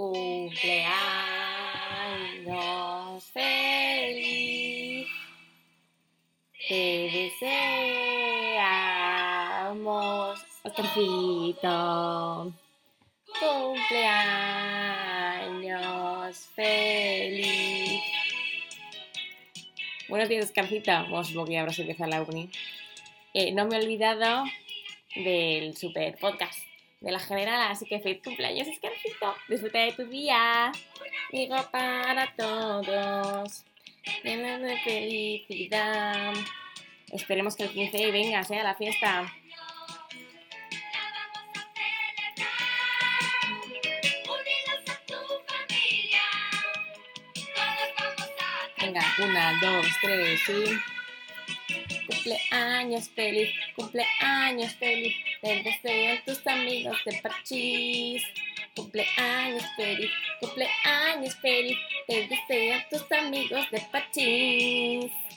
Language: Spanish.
Cumpleaños feliz. Te deseamos Oscarcito. Cumpleaños feliz. Buenos días, Oscarcita. Vamos, que ahora se empieza la uni. Eh, no me he olvidado del super podcast de la general, así que feliz cumpleaños, Oscarcito. Disfruta de tu día. Digo para todos. Llenos de felicidad. Esperemos que el 15 venga, sea la fiesta. Venga, una, dos, tres, sí. Cumpleaños feliz, cumpleaños feliz. Te desean tus amigos de Parchís. Cumpleaños feliz, cumpleaños feliz. Te desean tus amigos de Parchís.